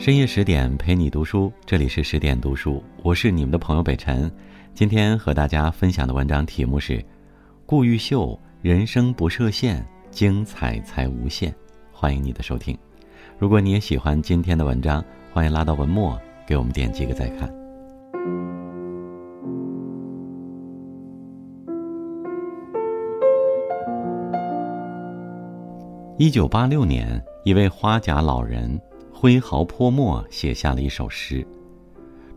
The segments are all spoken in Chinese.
深夜十点陪你读书，这里是十点读书，我是你们的朋友北辰。今天和大家分享的文章题目是：顾玉秀人生不设限，精彩才无限。欢迎你的收听。如果你也喜欢今天的文章，欢迎拉到文末给我们点几个再看。一九八六年，一位花甲老人挥毫泼墨写下了一首诗：“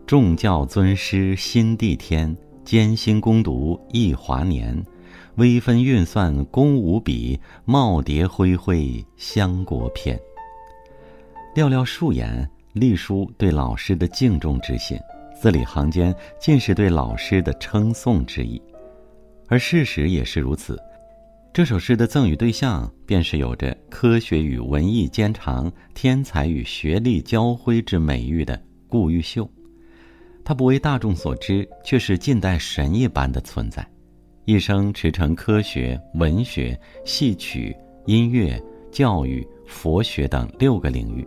众教尊师心地天，艰辛攻读一华年。微分运算功无比，耄耋恢恢相国篇。”寥寥数言，隶书对老师的敬重之心，字里行间尽是对老师的称颂之意，而事实也是如此。这首诗的赠与对象便是有着科学与文艺兼长、天才与学历交辉之美誉的顾玉秀。他不为大众所知，却是近代神一般的存在，一生驰骋科学、文学、戏曲、音乐、教育、佛学等六个领域，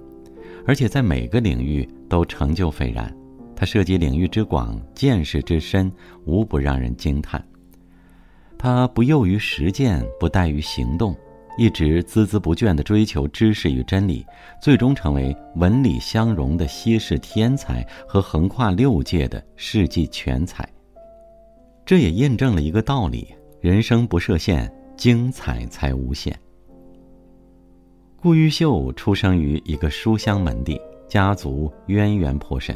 而且在每个领域都成就斐然。他涉及领域之广、见识之深，无不让人惊叹。他不囿于实践，不怠于行动，一直孜孜不倦地追求知识与真理，最终成为文理相融的稀世天才和横跨六界的世纪全才。这也印证了一个道理：人生不设限，精彩才无限。顾毓秀出生于一个书香门第，家族渊源颇深，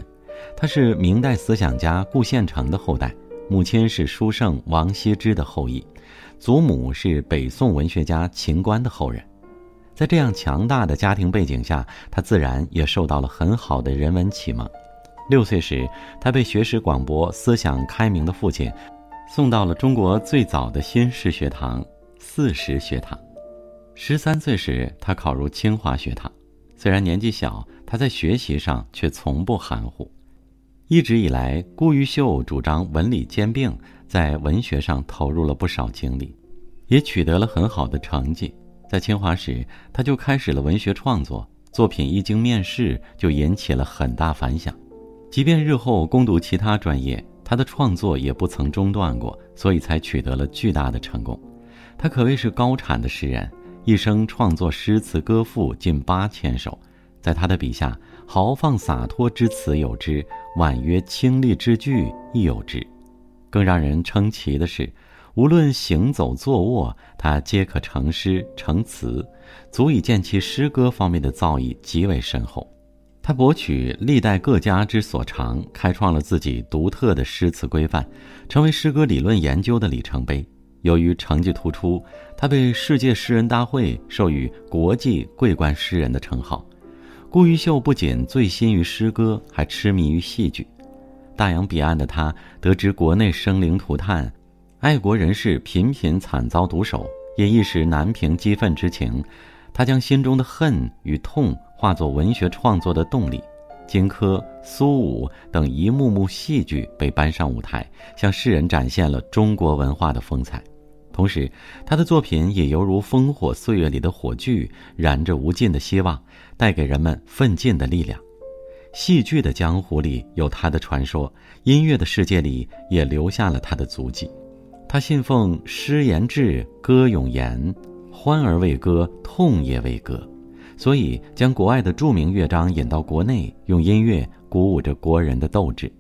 他是明代思想家顾宪成的后代。母亲是书圣王羲之的后裔，祖母是北宋文学家秦观的后人。在这样强大的家庭背景下，他自然也受到了很好的人文启蒙。六岁时，他被学识广博、思想开明的父亲送到了中国最早的新式学堂——四实学堂。十三岁时，他考入清华学堂。虽然年纪小，他在学习上却从不含糊。一直以来，顾玉秀主张文理兼并，在文学上投入了不少精力，也取得了很好的成绩。在清华时，他就开始了文学创作，作品一经面世就引起了很大反响。即便日后攻读其他专业，他的创作也不曾中断过，所以才取得了巨大的成功。他可谓是高产的诗人，一生创作诗词歌赋近八千首。在他的笔下，豪放洒脱之词有之，婉约清丽之句亦有之。更让人称奇的是，无论行走坐卧，他皆可成诗成词，足以见其诗歌方面的造诣极为深厚。他博取历代各家之所长，开创了自己独特的诗词规范，成为诗歌理论研究的里程碑。由于成绩突出，他被世界诗人大会授予“国际桂冠诗人”的称号。顾玉秀不仅醉心于诗歌，还痴迷于戏剧。大洋彼岸的他得知国内生灵涂炭，爱国人士频频惨遭毒手，也一时难平激愤之情。他将心中的恨与痛化作文学创作的动力。荆轲、苏武等一幕幕戏剧被搬上舞台，向世人展现了中国文化的风采。同时，他的作品也犹如烽火岁月里的火炬，燃着无尽的希望，带给人们奋进的力量。戏剧的江湖里有他的传说，音乐的世界里也留下了他的足迹。他信奉诗言志，歌咏言，欢而为歌，痛也为歌，所以将国外的著名乐章引到国内，用音乐鼓舞着国人的斗志。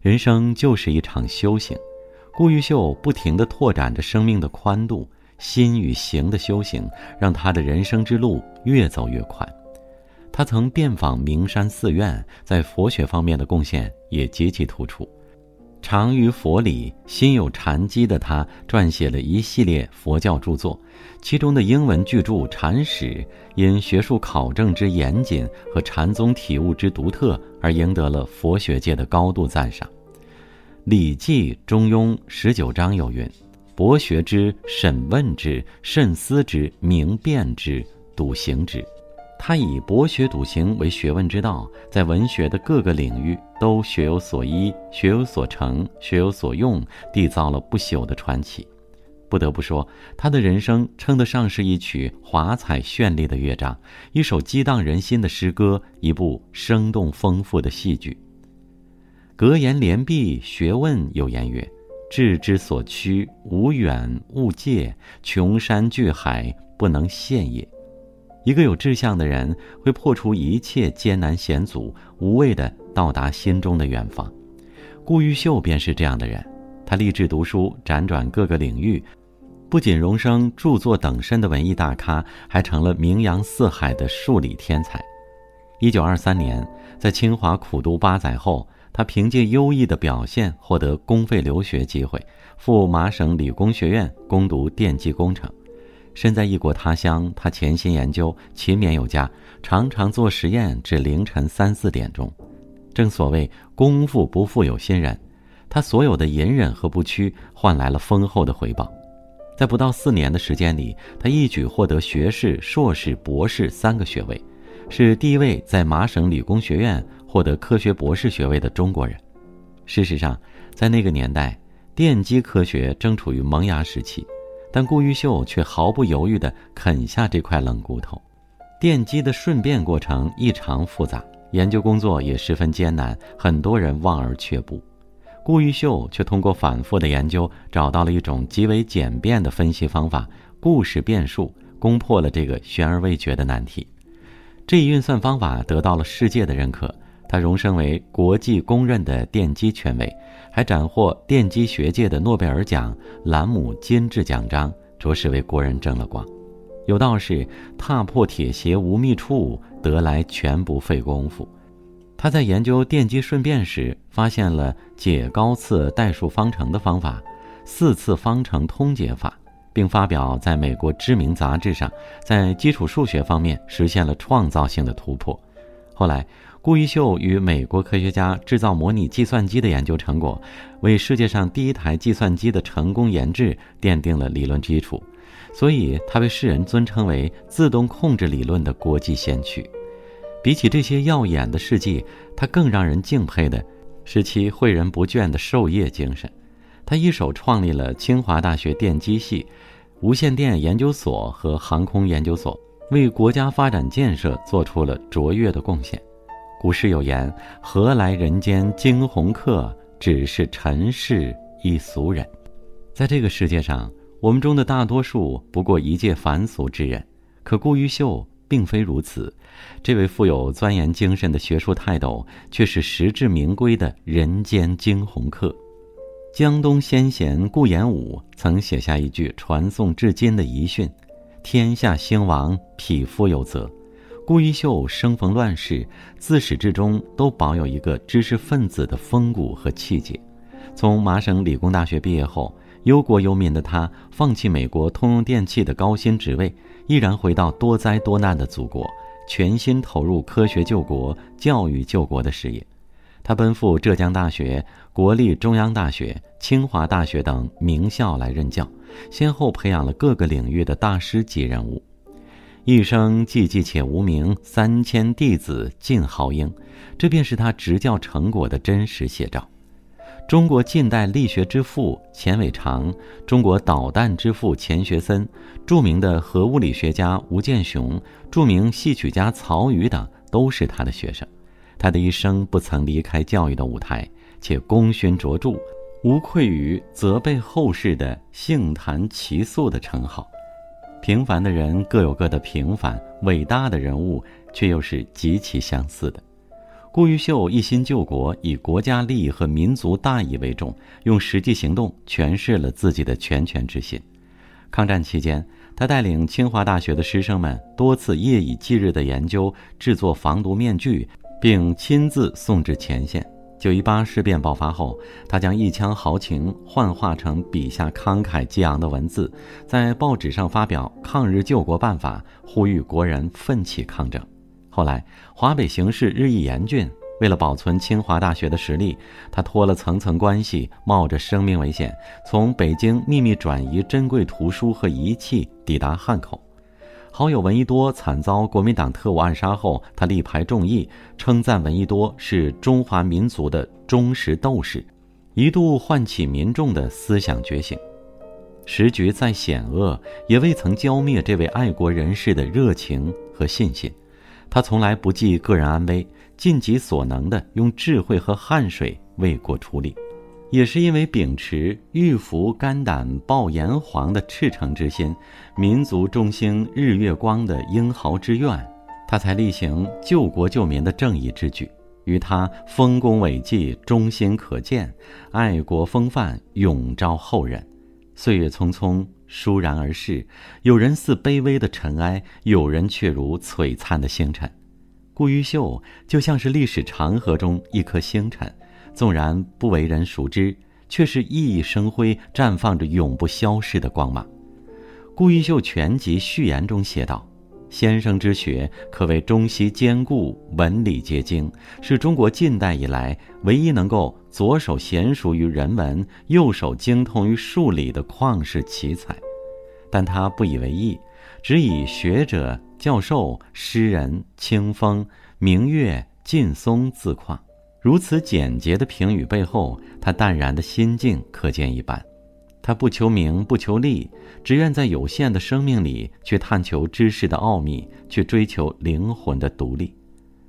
人生就是一场修行。顾玉秀不停地拓展着生命的宽度，心与行的修行，让他的人生之路越走越宽。他曾遍访名山寺院，在佛学方面的贡献也极其突出。长于佛理，心有禅机的他，撰写了一系列佛教著作，其中的英文巨著《禅史》，因学术考证之严谨和禅宗体悟之独特，而赢得了佛学界的高度赞赏。《礼记》《中庸》十九章有云：“博学之，审问之，慎思之，明辨之，笃行之。”他以博学笃行为学问之道，在文学的各个领域都学有所依、学有所成、学有所用，缔造了不朽的传奇。不得不说，他的人生称得上是一曲华彩绚丽的乐章，一首激荡人心的诗歌，一部生动丰富的戏剧。格言联璧，学问有言曰：“志之所趋，无远勿届，穷山巨海，不能陷也。”一个有志向的人，会破除一切艰难险阻，无畏地到达心中的远方。顾毓秀便是这样的人，他立志读书，辗转各个领域。不仅荣升著作等身的文艺大咖，还成了名扬四海的数理天才。一九二三年，在清华苦读八载后，他凭借优异的表现获得公费留学机会，赴麻省理工学院攻读电机工程。身在异国他乡，他潜心研究，勤勉有加，常常做实验至凌晨三四点钟。正所谓功夫不负有心人，他所有的隐忍和不屈换来了丰厚的回报。在不到四年的时间里，他一举获得学士、硕士、博士三个学位，是第一位在麻省理工学院获得科学博士学位的中国人。事实上，在那个年代，电机科学正处于萌芽时期，但顾毓秀却毫不犹豫地啃下这块冷骨头。电机的顺变过程异常复杂，研究工作也十分艰难，很多人望而却步。顾毓秀却通过反复的研究，找到了一种极为简便的分析方法——故事变数，攻破了这个悬而未决的难题。这一运算方法得到了世界的认可，他荣升为国际公认的电机权威，还斩获电机学界的诺贝尔奖、兰姆金质奖章，着实为国人争了光。有道是：“踏破铁鞋无觅处，得来全不费工夫。”他在研究电机顺变时，发现了解高次代数方程的方法——四次方程通解法，并发表在美国知名杂志上，在基础数学方面实现了创造性的突破。后来，顾毓秀与美国科学家制造模拟计算机的研究成果，为世界上第一台计算机的成功研制奠定了理论基础，所以他被世人尊称为自动控制理论的国际先驱。比起这些耀眼的事迹，他更让人敬佩的是其诲人不倦的授业精神。他一手创立了清华大学电机系、无线电研究所和航空研究所，为国家发展建设做出了卓越的贡献。古诗有言：“何来人间惊鸿客？只是尘世一俗人。”在这个世界上，我们中的大多数不过一介凡俗之人，可顾毓秀。并非如此，这位富有钻研精神的学术泰斗，却是实至名归的人间惊鸿客。江东先贤顾炎武曾写下一句传颂至今的遗训：“天下兴亡，匹夫有责。”顾毓秀生逢乱世，自始至终都保有一个知识分子的风骨和气节。从麻省理工大学毕业后，忧国忧民的他，放弃美国通用电气的高薪职位。毅然回到多灾多难的祖国，全心投入科学救国、教育救国的事业。他奔赴浙江大学、国立中央大学、清华大学等名校来任教，先后培养了各个领域的大师级人物。一生寂寂且无名，三千弟子尽豪英，这便是他执教成果的真实写照。中国近代力学之父钱伟长，中国导弹之父钱学森，著名的核物理学家吴健雄，著名戏曲家曹禺等，都是他的学生。他的一生不曾离开教育的舞台，且功勋卓著，无愧于责备后世的杏坛奇素的称号。平凡的人各有各的平凡，伟大的人物却又是极其相似的。顾毓秀一心救国，以国家利益和民族大义为重，用实际行动诠释了自己的拳拳之心。抗战期间，他带领清华大学的师生们多次夜以继日的研究制作防毒面具，并亲自送至前线。九一八事变爆发后，他将一腔豪情幻化成笔下慷慨激昂的文字，在报纸上发表抗日救国办法，呼吁国人奋起抗争。后来，华北形势日益严峻，为了保存清华大学的实力，他托了层层关系，冒着生命危险，从北京秘密转移珍贵图书和仪器，抵达汉口。好友闻一多惨遭国民党特务暗杀后，他力排众议，称赞闻一多是中华民族的忠实斗士，一度唤起民众的思想觉醒。时局再险恶，也未曾浇灭这位爱国人士的热情和信心。他从来不计个人安危，尽己所能的用智慧和汗水为国出力。也是因为秉持玉符肝胆报炎黄的赤诚之心，民族中兴日月光的英豪之愿，他才力行救国救民的正义之举。与他丰功伟绩，忠心可见，爱国风范永昭后人。岁月匆匆，倏然而逝，有人似卑微的尘埃，有人却如璀璨的星辰。顾玉秀就像是历史长河中一颗星辰。纵然不为人熟知，却是熠熠生辉，绽放着永不消逝的光芒。顾玉秀全集序言中写道：“先生之学可谓中西兼顾，文理皆精，是中国近代以来唯一能够左手娴熟于人文，右手精通于数理的旷世奇才。”但他不以为意，只以学者、教授、诗人、清风、明月、劲松自况。如此简洁的评语背后，他淡然的心境可见一斑。他不求名，不求利，只愿在有限的生命里去探求知识的奥秘，去追求灵魂的独立。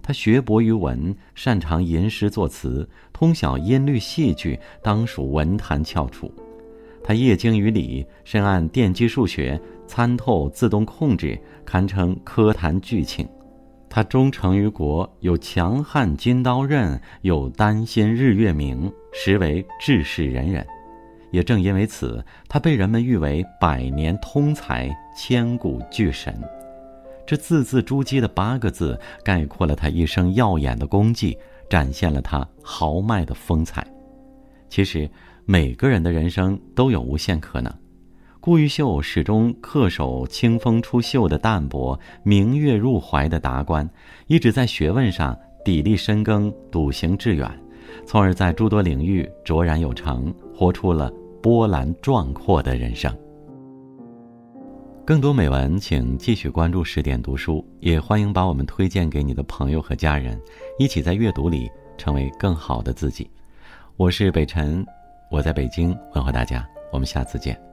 他学博于文，擅长吟诗作词，通晓音律戏剧，当属文坛翘楚。他业精于理，深谙电机数学，参透自动控制，堪称科坛巨擎。他忠诚于国，有强悍金刀刃，有丹心日月明，实为治世仁人。也正因为此，他被人们誉为百年通才、千古巨神。这字字珠玑的八个字，概括了他一生耀眼的功绩，展现了他豪迈的风采。其实，每个人的人生都有无限可能。顾玉秀始终恪守清风出岫的淡泊，明月入怀的达观，一直在学问上砥砺深耕，笃行致远，从而在诸多领域卓然有成，活出了波澜壮阔的人生。更多美文，请继续关注十点读书，也欢迎把我们推荐给你的朋友和家人，一起在阅读里成为更好的自己。我是北辰，我在北京问候大家，我们下次见。